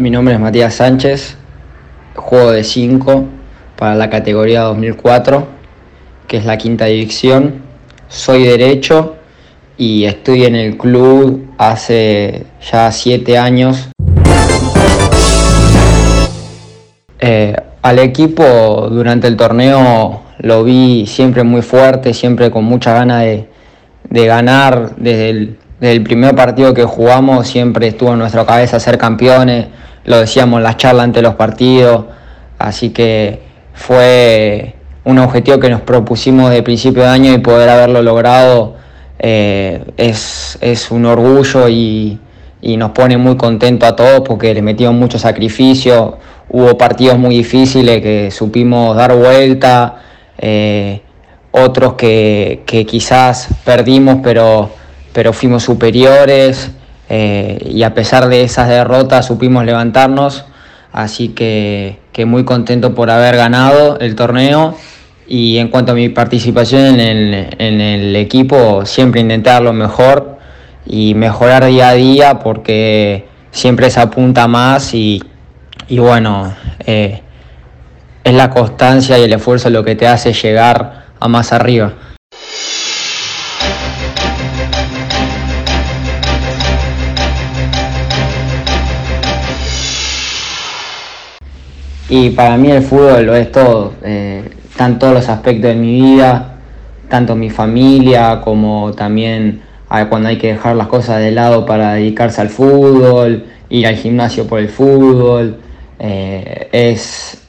Mi nombre es Matías Sánchez, juego de 5 para la categoría 2004, que es la quinta división. Soy derecho y estoy en el club hace ya 7 años. Eh, al equipo durante el torneo lo vi siempre muy fuerte, siempre con mucha ganas de, ganar desde el, primer partido que jugamos, siempre estuvo en nuestra cabeza ser campeones, lo decíamos en las charlas ante los partidos, así que fue un objetivo que nos propusimos de principio de año y poder haberlo logrado eh, es, es, un orgullo y, y, nos pone muy contentos a todos porque le metimos mucho sacrificio, hubo partidos muy difíciles que supimos dar vuelta. Eh, otros que, que, quizás perdimos pero, pero fuimos superiores eh, y a pesar de esas derrotas supimos levantarnos, así que, muy contento por haber ganado el torneo y en cuanto a mi participación en el, equipo, siempre intentar lo mejor y mejorar día a día porque siempre se apunta más y, y bueno, eh, es la constancia y el esfuerzo lo que te hace llegar a más arriba. Y para mí el fútbol lo es todo, eh, están todos los aspectos de mi vida, tanto mi familia como también cuando hay que dejar las cosas de lado para dedicarse al fútbol, ir al gimnasio por el fútbol, eh, es,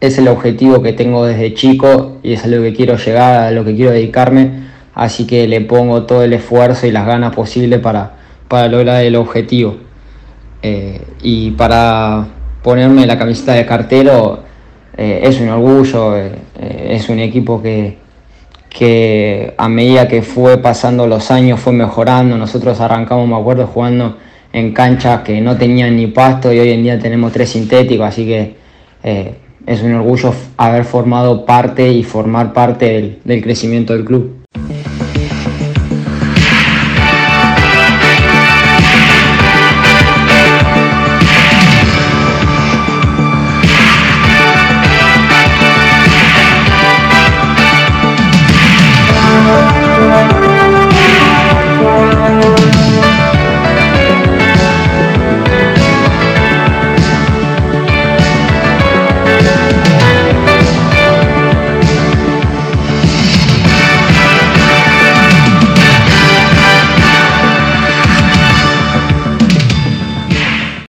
es el objetivo que tengo desde chico y es a lo que quiero llegar, a lo que quiero dedicarme, así que le pongo todo el esfuerzo y las ganas posibles para, para lograr el objetivo. Eh, y para ponerme la camiseta de cartero eh, es un orgullo, eh, es un equipo que, que a medida que fue pasando los años fue mejorando, nosotros arrancamos, me acuerdo, jugando en canchas que no tenían ni pasto y hoy en día tenemos tres sintéticos, así que eh, es un orgullo haber formado parte y formar parte del, del crecimiento del club.